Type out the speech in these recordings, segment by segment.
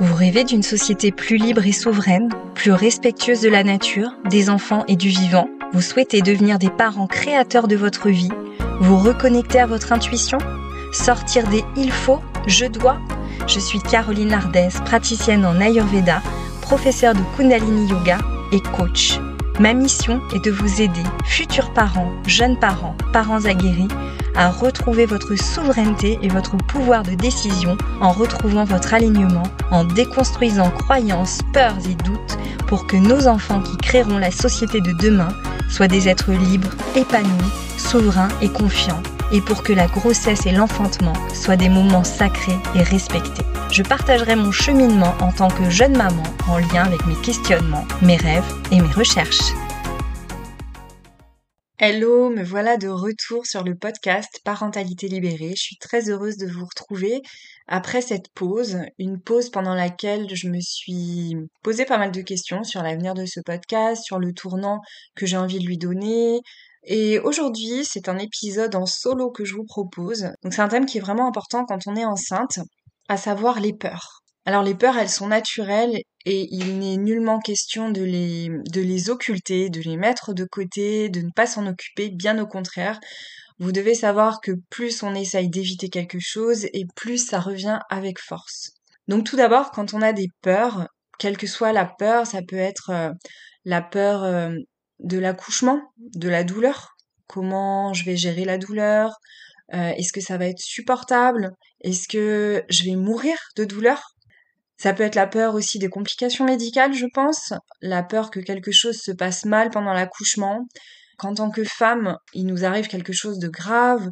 Vous rêvez d'une société plus libre et souveraine, plus respectueuse de la nature, des enfants et du vivant. Vous souhaitez devenir des parents créateurs de votre vie. Vous reconnecter à votre intuition. Sortir des il faut, je dois. Je suis Caroline Lardès, praticienne en Ayurveda, professeure de Kundalini Yoga et coach. Ma mission est de vous aider, futurs parents, jeunes parents, parents aguerris, à retrouver votre souveraineté et votre pouvoir de décision en retrouvant votre alignement, en déconstruisant croyances, peurs et doutes pour que nos enfants qui créeront la société de demain soient des êtres libres, épanouis, souverains et confiants, et pour que la grossesse et l'enfantement soient des moments sacrés et respectés. Je partagerai mon cheminement en tant que jeune maman en lien avec mes questionnements, mes rêves et mes recherches. Hello, me voilà de retour sur le podcast Parentalité libérée. Je suis très heureuse de vous retrouver après cette pause, une pause pendant laquelle je me suis posé pas mal de questions sur l'avenir de ce podcast, sur le tournant que j'ai envie de lui donner. Et aujourd'hui, c'est un épisode en solo que je vous propose. Donc c'est un thème qui est vraiment important quand on est enceinte, à savoir les peurs. Alors les peurs, elles sont naturelles et il n'est nullement question de les, occulter, de les mettre de côté, de ne pas s'en occuper, bien au contraire. Vous devez savoir que plus on essaye d'éviter quelque chose et plus ça revient avec force. Donc tout d'abord, quand on a des peurs, quelle que soit la peur, ça peut être euh, la peur euh, de l'accouchement, de la douleur, comment je vais gérer la douleur, euh, est-ce que ça va être supportable, est-ce que je vais mourir de douleur, ça peut être la peur aussi des complications médicales, je pense, la peur que quelque chose se passe mal pendant l'accouchement, qu'en tant que femme, il nous arrive quelque chose de grave,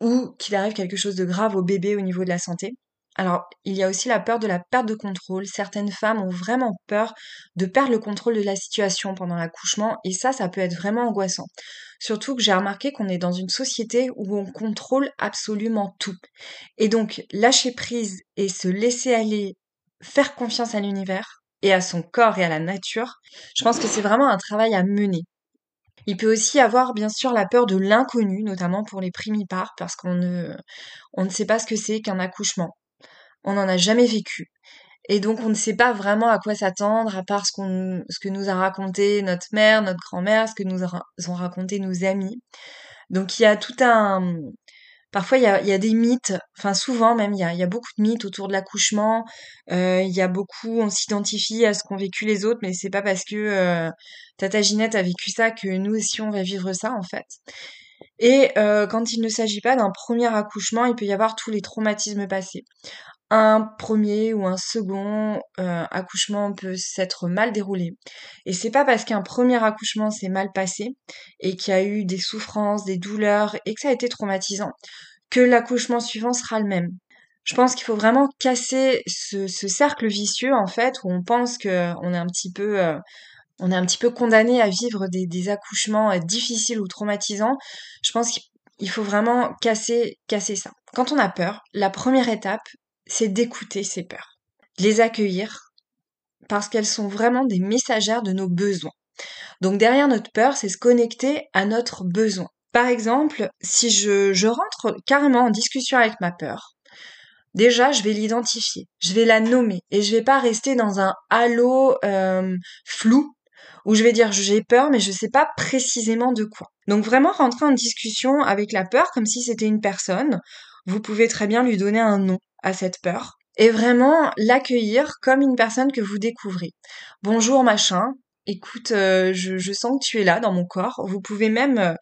ou qu'il arrive quelque chose de grave au bébé au niveau de la santé. Alors, il y a aussi la peur de la perte de contrôle. Certaines femmes ont vraiment peur de perdre le contrôle de la situation pendant l'accouchement, et ça, ça peut être vraiment angoissant. Surtout que j'ai remarqué qu'on est dans une société où on contrôle absolument tout. Et donc, lâcher prise et se laisser aller faire confiance à l'univers et à son corps et à la nature, je pense que c'est vraiment un travail à mener. Il peut aussi avoir bien sûr la peur de l'inconnu, notamment pour les primipares, parce qu'on ne, on ne sait pas ce que c'est qu'un accouchement. On n'en a jamais vécu. Et donc on ne sait pas vraiment à quoi s'attendre, à part ce, ce que nous a raconté notre mère, notre grand-mère, ce que nous ont raconté nos amis. Donc il y a tout un, Parfois, il y a, des mythes, enfin souvent même, il y a, beaucoup de mythes autour de l'accouchement. Euh, il y a beaucoup, on s'identifie à ce qu'ont vécu les autres, mais c'est pas parce que euh, Tata Ginette a vécu ça que nous aussi on va vivre ça en fait. Et euh, quand il ne s'agit pas d'un premier accouchement, il peut y avoir tous les traumatismes passés un premier ou un second euh, accouchement peut s'être mal déroulé. Et c'est pas parce qu'un premier accouchement s'est mal passé et qu'il y a eu des souffrances, des douleurs et que ça a été traumatisant que l'accouchement suivant sera le même. Je pense qu'il faut vraiment casser ce, cercle vicieux en fait où on pense que on est un petit peu euh, on est un petit peu condamné à vivre des, des accouchements euh, difficiles ou traumatisants. Je pense qu'il faut vraiment casser casser ça. Quand on a peur, la première étape, c'est d'écouter ces peurs, de les accueillir, parce qu'elles sont vraiment des messagères de nos besoins. Donc derrière notre peur, c'est se connecter à notre besoin. Par exemple, si je, rentre carrément en discussion avec ma peur, déjà je vais l'identifier, je vais la nommer et je vais pas rester dans un halo euh, flou où je vais dire j'ai peur mais je sais pas précisément de quoi. Donc vraiment rentrer en discussion avec la peur comme si c'était une personne. Vous pouvez très bien lui donner un nom à cette peur et vraiment l'accueillir comme une personne que vous découvrez. Bonjour machin, écoute, euh, je, sens que tu es là dans mon corps. Vous pouvez même euh,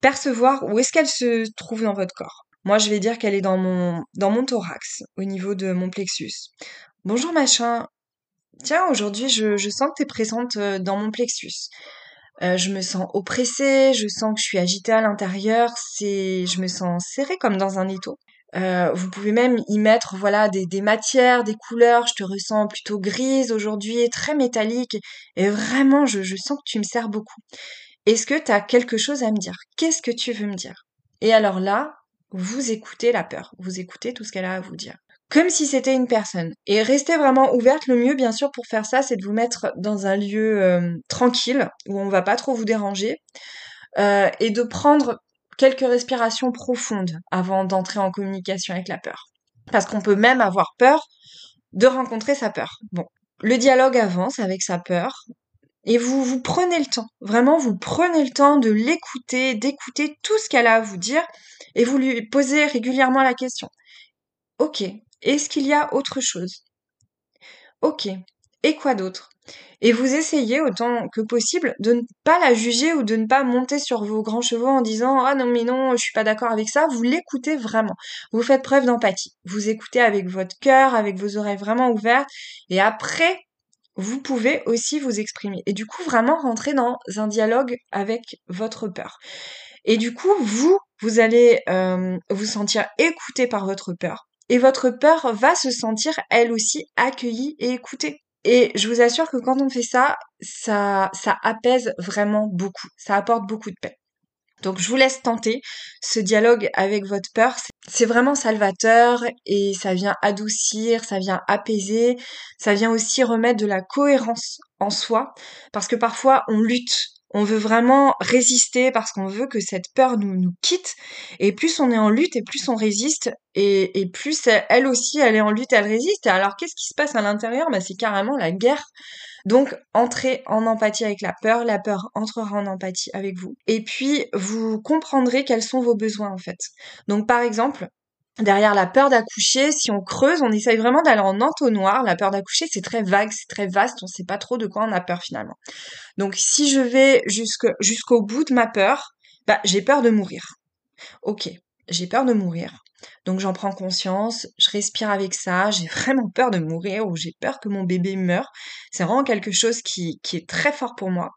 percevoir où est-ce qu'elle se trouve dans votre corps. Moi, je vais dire qu'elle est dans mon, dans mon thorax, au niveau de mon plexus. Bonjour machin. Tiens, aujourd'hui, je, sens que tu es présente euh, dans mon plexus. je me sens oppressée, je sens que je suis agitée à l'intérieur, c'est, je me sens serrée comme dans un étau. Euh, vous pouvez même y mettre voilà des, des, matières, des couleurs. Je te ressens plutôt grise aujourd'hui, très métallique. Et vraiment, je, je sens que tu me sers beaucoup. Est-ce que tu as quelque chose à me dire? Qu'est-ce que tu veux me dire? Et alors là, vous écoutez la peur. Vous écoutez tout ce qu'elle a à vous dire. Comme si c'était une personne. Et restez vraiment ouverte. Le mieux, bien sûr, pour faire ça, c'est de vous mettre dans un lieu euh, tranquille, où on va pas trop vous déranger. Euh, et de prendre quelques respirations profondes avant d'entrer en communication avec la peur. Parce qu'on peut même avoir peur de rencontrer sa peur. Bon, le dialogue avance avec sa peur et vous vous prenez le temps. Vraiment, vous prenez le temps de l'écouter, d'écouter tout ce qu'elle a à vous dire et vous lui posez régulièrement la question. Ok, est-ce qu'il y a autre chose? Ok, et quoi d'autre? Et vous essayez autant que possible de ne pas la juger ou de ne pas monter sur vos grands chevaux en disant ah non mais non je suis pas d'accord avec ça. Vous l'écoutez vraiment. Vous faites preuve d'empathie. Vous écoutez avec votre cœur avec vos oreilles vraiment ouvertes. Et après vous pouvez aussi vous exprimer. Et du coup vraiment rentrer dans un dialogue avec votre peur. Et du coup vous vous allez euh, vous sentir écouté par votre peur. Et votre peur va se sentir elle aussi accueillie et écoutée et je vous assure que quand on fait ça, ça, ça apaise vraiment beaucoup. Ça apporte beaucoup de paix. Donc je vous laisse tenter ce dialogue avec votre peur. C'est vraiment salvateur et ça vient adoucir, ça vient apaiser, ça vient aussi remettre de la cohérence en soi parce que parfois on lutte on veut vraiment résister parce qu'on veut que cette peur nous, nous quitte. Et plus on est en lutte et plus on résiste. Et, et plus elle aussi, elle est en lutte, elle résiste. Alors qu'est-ce qui se passe à l'intérieur? Bah, C'est carrément la guerre. Donc entrez en empathie avec la peur, la peur entrera en empathie avec vous. Et puis vous comprendrez quels sont vos besoins en fait. Donc par exemple, derrière la peur d'accoucher, si on creuse, on essaye vraiment d'aller en entonnoir. La peur d'accoucher, c'est très vague, c'est très vaste, on ne sait pas trop de quoi on a peur finalement. Donc si je vais jusqu'au bout de ma peur, bah j'ai peur de mourir. Ok, j'ai peur de mourir. Donc j'en prends conscience, je respire avec ça, j'ai vraiment peur de mourir ou j'ai peur que mon bébé meure. C'est vraiment quelque chose qui, qui est très fort pour moi.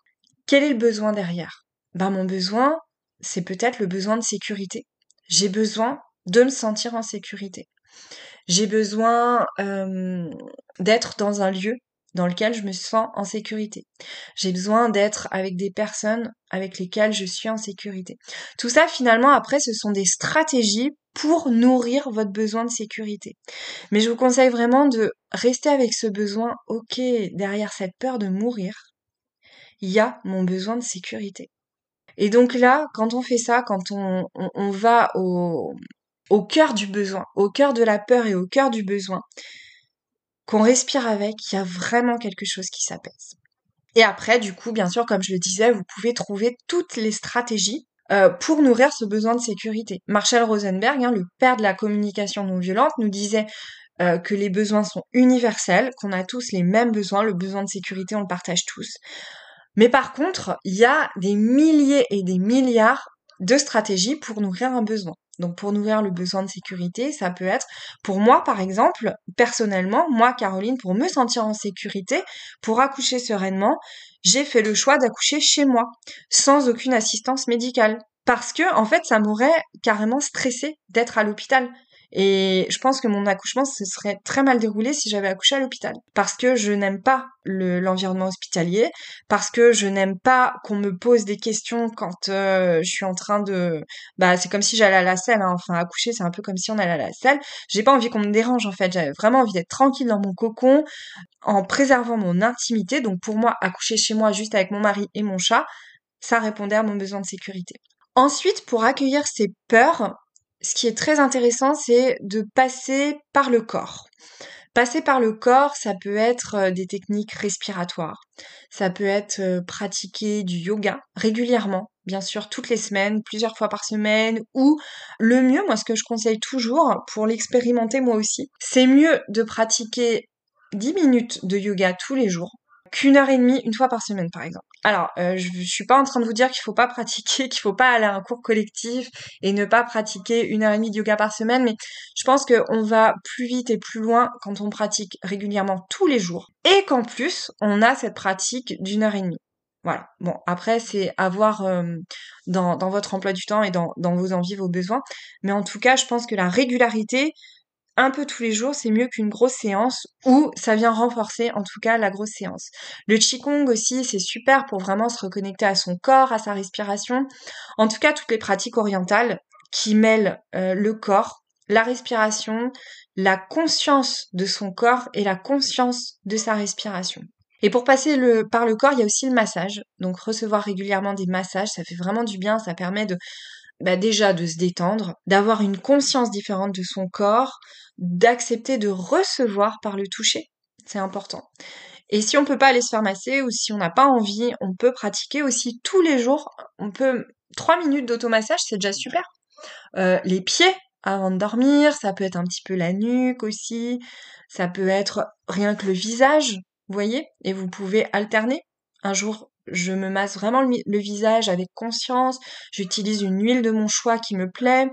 Quel est le besoin derrière? Ben mon besoin, c'est peut-être le besoin de sécurité. J'ai besoin de me sentir en sécurité. J'ai besoin d'être dans un lieu dans lequel je me sens en sécurité. J'ai besoin d'être avec des personnes avec lesquelles je suis en sécurité. Tout ça, finalement, après, ce sont des stratégies pour nourrir votre besoin de sécurité. Mais je vous conseille vraiment de rester avec ce besoin, ok, derrière cette peur de mourir, il y a mon besoin de sécurité. Et donc là, quand on fait ça, quand on, on va au, au cœur du besoin, au cœur de la peur et au cœur du besoin, qu'on respire avec, il y a vraiment quelque chose qui s'apaise. Et après, du coup, bien sûr, comme je le disais, vous pouvez trouver toutes les stratégies euh, pour nourrir ce besoin de sécurité. Marshall Rosenberg, hein, le père de la communication non violente, nous disait euh, que les besoins sont universels, qu'on a tous les mêmes besoins, le besoin de sécurité, on le partage tous. Mais par contre, il y a des milliers et des milliards de stratégies pour nourrir un besoin. Donc pour nourrir le besoin de sécurité, ça peut être pour moi par exemple, personnellement, moi Caroline, pour me sentir en sécurité, pour accoucher sereinement, j'ai fait le choix d'accoucher chez moi, sans aucune assistance médicale. Parce que en fait, ça m'aurait carrément stressé d'être à l'hôpital. Et je pense que mon accouchement se serait très mal déroulé si j'avais accouché à l'hôpital. Parce que je n'aime pas l'environnement hospitalier, parce que je n'aime pas qu'on me pose des questions quand euh, je suis en train de... Bah c'est comme si j'allais à la selle, hein. enfin accoucher c'est un peu comme si on allait à la selle. J'ai pas envie qu'on me dérange en fait, j'avais vraiment envie d'être tranquille dans mon cocon, en préservant mon intimité. Donc pour moi, accoucher chez moi juste avec mon mari et mon chat, ça répondait à mon besoin de sécurité. Ensuite, pour accueillir ces peurs, ce qui est très intéressant, c'est de passer par le corps. Passer par le corps, ça peut être euh, des techniques respiratoires, ça peut être euh, pratiquer du yoga régulièrement, bien sûr toutes les semaines, plusieurs fois par semaine, ou le mieux, moi ce que je conseille toujours pour l'expérimenter moi aussi, c'est mieux de pratiquer 10 minutes de yoga tous les jours qu'une heure et demie une fois par semaine par exemple. Alors, euh, je, suis pas en train de vous dire qu'il faut pas pratiquer, qu'il faut pas aller à un cours collectif et ne pas pratiquer une heure et demie de yoga par semaine, mais je pense qu'on va plus vite et plus loin quand on pratique régulièrement tous les jours et qu'en plus on a cette pratique d'une heure et demie. Voilà. Bon, après, c'est avoir euh, dans, dans, votre emploi du temps et dans, dans vos envies, vos besoins. Mais en tout cas, je pense que la régularité, un peu tous les jours, c'est mieux qu'une grosse séance ou ça vient renforcer en tout cas la grosse séance. Le Qigong aussi, c'est super pour vraiment se reconnecter à son corps, à sa respiration. En tout cas, toutes les pratiques orientales qui mêlent euh, le corps, la respiration, la conscience de son corps et la conscience de sa respiration. Et pour passer par le corps, il y a aussi le massage. Donc recevoir régulièrement des massages, ça fait vraiment du bien, ça permet de bah déjà de se détendre, d'avoir une conscience différente de son corps, d'accepter de recevoir par le toucher. C'est important. Et si on peut pas aller se faire masser ou si on n'a pas envie, on peut pratiquer aussi tous les jours. On peut trois minutes d'automassage, c'est déjà super. Euh, les pieds avant de dormir, ça peut être un petit peu la nuque aussi, ça peut être rien que le visage, vous voyez, et vous pouvez alterner. Un jour, je me masse vraiment le, visage avec conscience, j'utilise une huile de mon choix qui me plaît.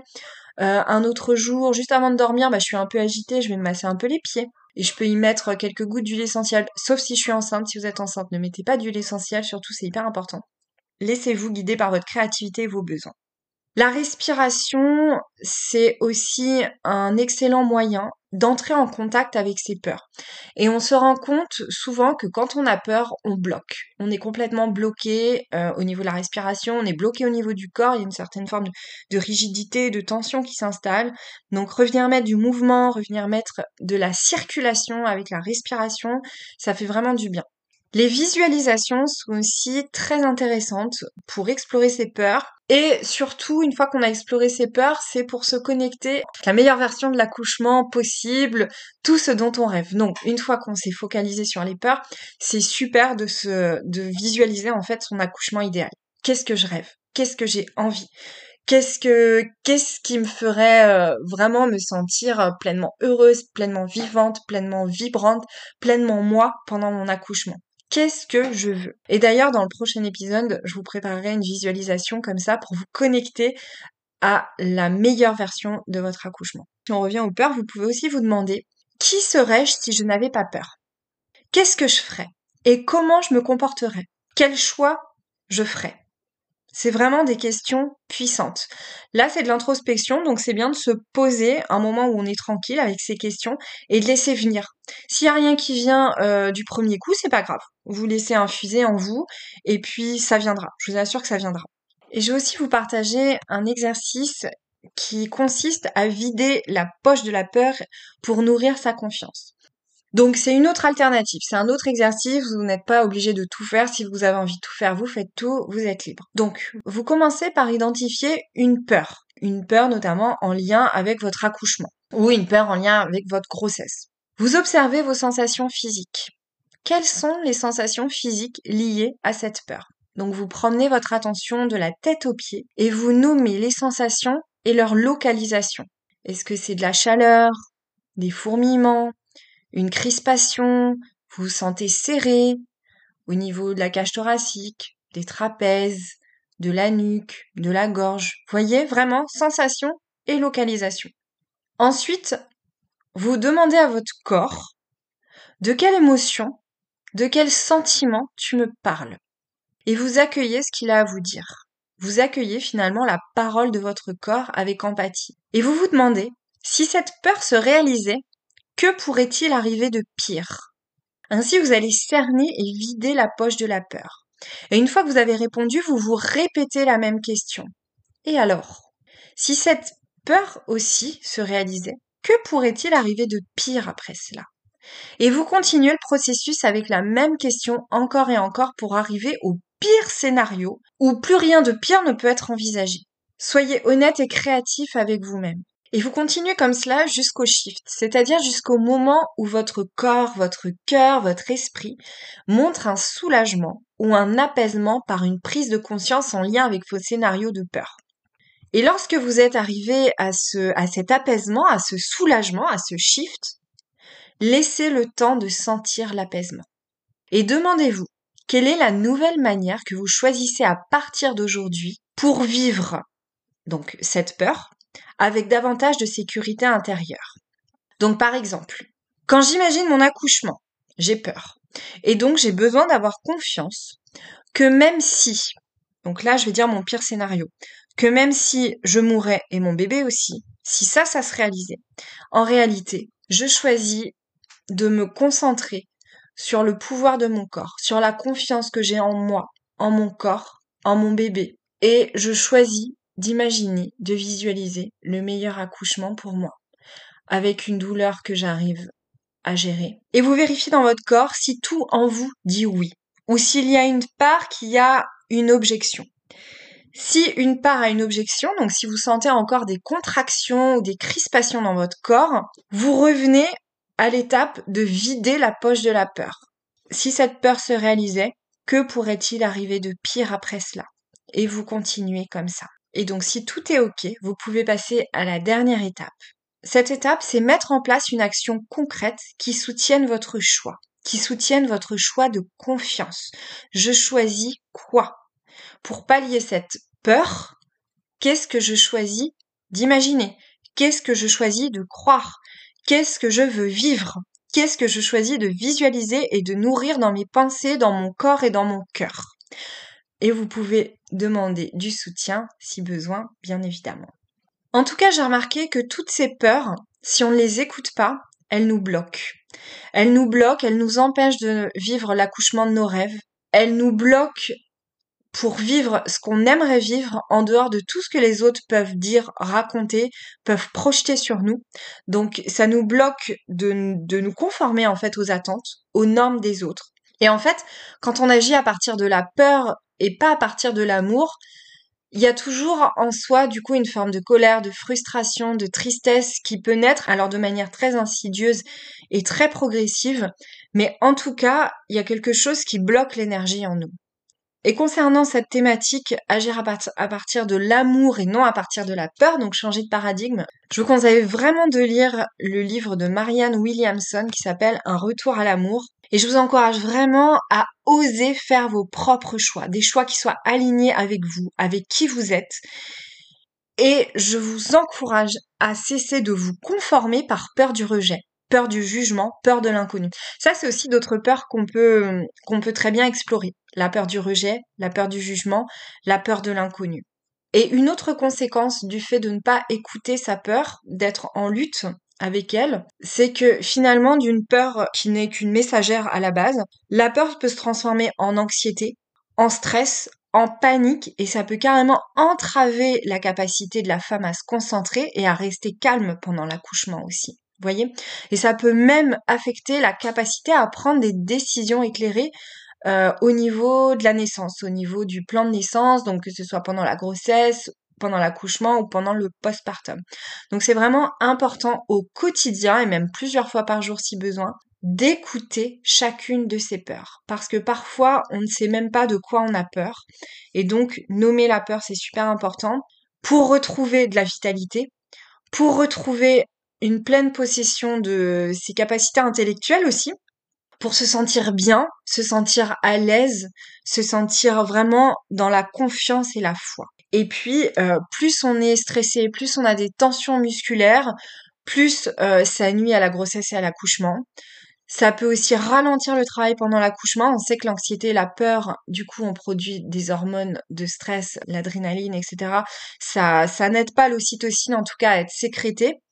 Euh, un autre jour, juste avant de dormir, bah, je suis un peu agitée, je vais me masser un peu les pieds. Et je peux y mettre quelques gouttes d'huile essentielle, sauf si je suis enceinte. Si vous êtes enceinte, ne mettez pas d'huile essentielle, surtout c'est hyper important. Laissez-vous guider par votre créativité et vos besoins. La respiration, c'est aussi un excellent moyen d'entrer en contact avec ses peurs. Et on se rend compte souvent que quand on a peur, on bloque. On est complètement bloqué euh, au niveau de la respiration, on est bloqué au niveau du corps, il y a une certaine forme de, de rigidité, de tension qui s'installe. Donc revenir mettre du mouvement, revenir mettre de la circulation avec la respiration, ça fait vraiment du bien. Les visualisations sont aussi très intéressantes pour explorer ses peurs. Et surtout, une fois qu'on a exploré ses peurs, c'est pour se connecter à la meilleure version de l'accouchement possible, tout ce dont on rêve. Donc, une fois qu'on s'est focalisé sur les peurs, c'est super de se, de visualiser en fait son accouchement idéal. Qu'est-ce que je rêve? Qu'est-ce que j'ai envie? qu'est-ce que qu'est-ce qui me ferait euh, vraiment me sentir euh, pleinement heureuse, pleinement vivante, pleinement vibrante, pleinement moi pendant mon accouchement? Qu'est-ce que je veux. Et d'ailleurs, dans le prochain épisode, je vous préparerai une visualisation comme ça pour vous connecter à la meilleure version de votre accouchement. Si on revient aux peurs, vous pouvez aussi vous demander qui serais-je si je n'avais pas peur? Qu'est-ce que je ferais? Et comment je me comporterais? Quel choix je ferais? C'est vraiment des questions puissantes. Là, c'est de l'introspection, donc c'est bien de se poser un moment où on est tranquille avec ces questions et de laisser venir. S'il y a rien qui vient euh, du premier coup, c'est pas grave. Vous laissez infuser en vous et puis ça viendra. Je vous assure que ça viendra. Et je vais aussi vous partager un exercice qui consiste à vider la poche de la peur pour nourrir sa confiance. Donc c'est une autre alternative, c'est un autre exercice, vous n'êtes pas obligé de tout faire, si vous avez envie de tout faire, vous faites tout, vous êtes libre. Donc vous commencez par identifier une peur, une peur notamment en lien avec votre accouchement ou une peur en lien avec votre grossesse. Vous observez vos sensations physiques. Quelles sont les sensations physiques liées à cette peur? Donc vous promenez votre attention de la tête aux pieds et vous nommez les sensations et leur localisation. Est-ce que c'est de la chaleur, des fourmillements, une crispation, vous vous sentez serré au niveau de la cage thoracique, des trapèzes, de la nuque, de la gorge? Voyez vraiment sensation et localisation. Ensuite, vous demandez à votre corps de quelle émotion, de quel sentiment tu me parles? Et vous accueillez ce qu'il a à vous dire. Vous accueillez finalement la parole de votre corps avec empathie. Et vous vous demandez si cette peur se réalisait, que pourrait-il arriver de pire? Ainsi, vous allez cerner et vider la poche de la peur. Et une fois que vous avez répondu, vous vous répétez la même question. Et alors? Si cette peur aussi se réalisait, que pourrait-il arriver de pire après cela? Et vous continuez le processus avec la même question encore et encore pour arriver au pire scénario où plus rien de pire ne peut être envisagé. Soyez honnête et créatif avec vous-même. Et vous continuez comme cela jusqu'au shift, c'est-à-dire jusqu'au moment où votre corps, votre cœur, votre esprit montre un soulagement ou un apaisement par une prise de conscience en lien avec vos scénarios de peur. Et lorsque vous êtes arrivé à, ce, à cet apaisement, à ce soulagement, à ce shift, laissez le temps de sentir l'apaisement. Et demandez-vous, quelle est la nouvelle manière que vous choisissez à partir d'aujourd'hui pour vivre donc cette peur, avec davantage de sécurité intérieure? Donc par exemple, quand j'imagine mon accouchement, j'ai peur. Et donc j'ai besoin d'avoir confiance que même si, donc là je vais dire mon pire scénario, que même si je mourrais et mon bébé aussi, si ça, ça se réalisait, en réalité, je choisis de me concentrer sur le pouvoir de mon corps, sur la confiance que j'ai en moi, en mon corps, en mon bébé. Et je choisis d'imaginer, de visualiser le meilleur accouchement pour moi, avec une douleur que j'arrive à gérer. Et vous vérifiez dans votre corps si tout en vous dit oui, ou s'il y a une part qui a une objection. Si une part a une objection, donc si vous sentez encore des contractions ou des crispations dans votre corps, vous revenez à l'étape de vider la poche de la peur. Si cette peur se réalisait, que pourrait-il arriver de pire après cela? Et vous continuez comme ça. Et donc si tout est OK, vous pouvez passer à la dernière étape. Cette étape, c'est mettre en place une action concrète qui soutienne votre choix, qui soutienne votre choix de confiance. Je choisis quoi? Pour pallier cette peur, qu'est-ce que je choisis d'imaginer? Qu'est-ce que je choisis de croire? Qu'est-ce que je veux vivre? Qu'est-ce que je choisis de visualiser et de nourrir dans mes pensées, dans mon corps et dans mon cœur? Et vous pouvez demander du soutien si besoin, bien évidemment. En tout cas, j'ai remarqué que toutes ces peurs, si on ne les écoute pas, elles nous bloquent. Elles nous bloquent, elles nous empêchent de vivre l'accouchement de nos rêves. Elles nous bloquent pour vivre ce qu'on aimerait vivre en dehors de tout ce que les autres peuvent dire, raconter, peuvent projeter sur nous. Donc ça nous bloque de, de nous conformer en fait aux attentes, aux normes des autres. Et en fait, quand on agit à partir de la peur et pas à partir de l'amour, il y a toujours en soi du coup une forme de colère, de frustration, de tristesse qui peut naître alors de manière très insidieuse et très progressive, mais en tout cas, il y a quelque chose qui bloque l'énergie en nous. Et concernant cette thématique, agir à, partir de l'amour et non à partir de la peur, donc changer de paradigme, je vous conseille vraiment de lire le livre de Marianne Williamson qui s'appelle Un retour à l'amour. Et je vous encourage vraiment à oser faire vos propres choix, des choix qui soient alignés avec vous, avec qui vous êtes. Et je vous encourage à cesser de vous conformer par peur du rejet peur du jugement, peur de l'inconnu. Ça, c'est aussi d'autres peurs qu'on peut, qu'on peut très bien explorer. La peur du rejet, la peur du jugement, la peur de l'inconnu. Et une autre conséquence du fait de ne pas écouter sa peur, d'être en lutte avec elle, c'est que finalement, d'une peur qui n'est qu'une messagère à la base, la peur peut se transformer en anxiété, en stress, en panique et ça peut carrément entraver la capacité de la femme à se concentrer et à rester calme pendant l'accouchement aussi voyez. Et ça peut même affecter la capacité à prendre des décisions éclairées euh, au niveau de la naissance, au niveau du plan de naissance, donc que ce soit pendant la grossesse, pendant l'accouchement ou pendant le postpartum. Donc c'est vraiment important au quotidien et même plusieurs fois par jour si besoin d'écouter chacune de ces peurs. Parce que parfois on ne sait même pas de quoi on a peur. Et donc nommer la peur c'est super important pour retrouver de la vitalité, pour retrouver une pleine possession de ses capacités intellectuelles aussi, pour se sentir bien, se sentir à l'aise, se sentir vraiment dans la confiance et la foi. Et puis, euh, plus on est stressé, plus on a des tensions musculaires, plus euh, ça nuit à la grossesse et à l'accouchement. Ça peut aussi ralentir le travail pendant l'accouchement. On sait que l'anxiété, la peur, du coup, on produit des hormones de stress, l'adrénaline, etc. Ça, ça n'aide pas l'ocytocine, en tout cas, à être sécrétée.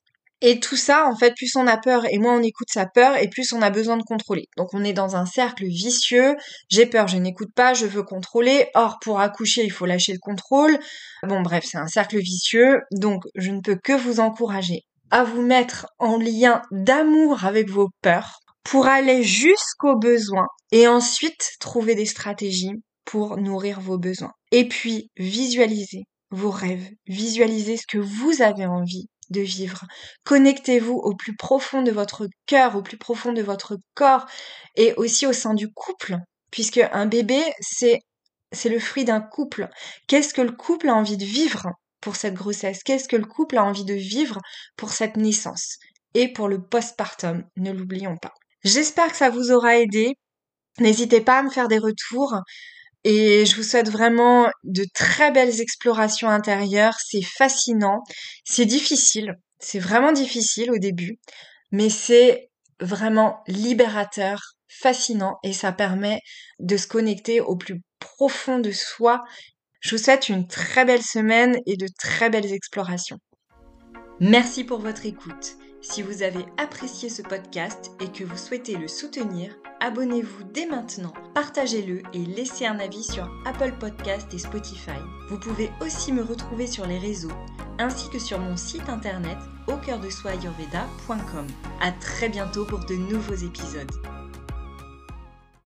Et tout ça, en fait, plus on a peur et moins on écoute sa peur et plus on a besoin de contrôler. Donc on est dans un cercle vicieux. J'ai peur, je n'écoute pas, je veux contrôler. Or, pour accoucher, il faut lâcher le contrôle. Bon, bref, c'est un cercle vicieux. Donc je ne peux que vous encourager à vous mettre en lien d'amour avec vos peurs pour aller jusqu'aux besoins et ensuite trouver des stratégies pour nourrir vos besoins. Et puis, visualisez vos rêves, visualisez ce que vous avez envie de vivre. Connectez-vous au plus profond de votre cœur, au plus profond de votre corps et aussi au sein du couple, puisque un bébé, c'est c'est le fruit d'un couple. Qu'est-ce que le couple a envie de vivre pour cette grossesse? Qu'est-ce que le couple a envie de vivre pour cette naissance? Et pour le postpartum, ne l'oublions pas. J'espère que ça vous aura aidé. N'hésitez pas à me faire des retours. Et je vous souhaite vraiment de très belles explorations intérieures. C'est fascinant. C'est difficile. C'est vraiment difficile au début. Mais c'est vraiment libérateur, fascinant. Et ça permet de se connecter au plus profond de soi. Je vous souhaite une très belle semaine et de très belles explorations. Merci pour votre écoute. Si vous avez apprécié ce podcast et que vous souhaitez le soutenir, abonnez-vous dès maintenant, partagez-le et laissez un avis sur Apple Podcast et Spotify. Vous pouvez aussi me retrouver sur les réseaux ainsi que sur mon site internet au cœur de très bientôt pour de nouveaux épisodes.